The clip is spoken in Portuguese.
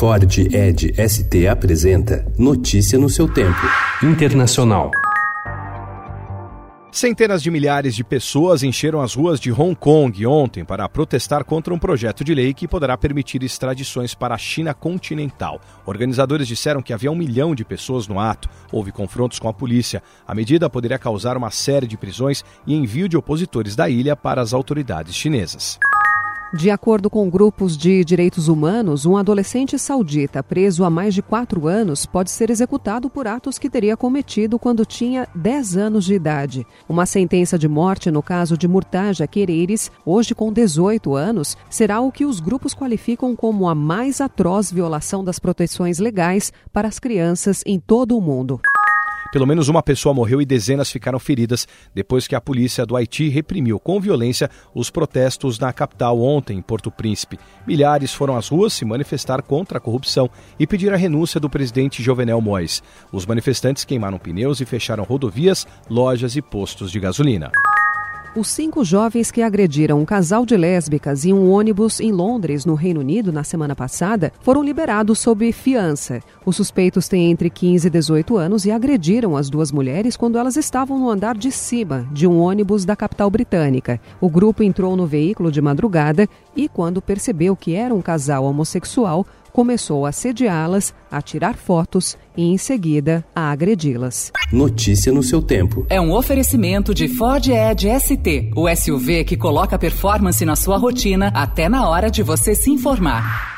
Ford Ed ST apresenta Notícia no seu tempo. Internacional. Centenas de milhares de pessoas encheram as ruas de Hong Kong ontem para protestar contra um projeto de lei que poderá permitir extradições para a China continental. Organizadores disseram que havia um milhão de pessoas no ato. Houve confrontos com a polícia. A medida poderia causar uma série de prisões e envio de opositores da ilha para as autoridades chinesas. De acordo com grupos de direitos humanos, um adolescente saudita preso há mais de quatro anos pode ser executado por atos que teria cometido quando tinha 10 anos de idade. Uma sentença de morte no caso de Murtaja Quereires, hoje com 18 anos, será o que os grupos qualificam como a mais atroz violação das proteções legais para as crianças em todo o mundo. Pelo menos uma pessoa morreu e dezenas ficaram feridas depois que a polícia do Haiti reprimiu com violência os protestos na capital ontem, em Porto Príncipe. Milhares foram às ruas se manifestar contra a corrupção e pedir a renúncia do presidente Jovenel Mois. Os manifestantes queimaram pneus e fecharam rodovias, lojas e postos de gasolina. Os cinco jovens que agrediram um casal de lésbicas em um ônibus em Londres, no Reino Unido, na semana passada, foram liberados sob fiança. Os suspeitos têm entre 15 e 18 anos e agrediram as duas mulheres quando elas estavam no andar de cima de um ônibus da capital britânica. O grupo entrou no veículo de madrugada e, quando percebeu que era um casal homossexual, começou a assediá-las, a tirar fotos e, em seguida, a agredi-las. Notícia no seu tempo. É um oferecimento de Ford Edge ST, o SUV que coloca performance na sua rotina até na hora de você se informar.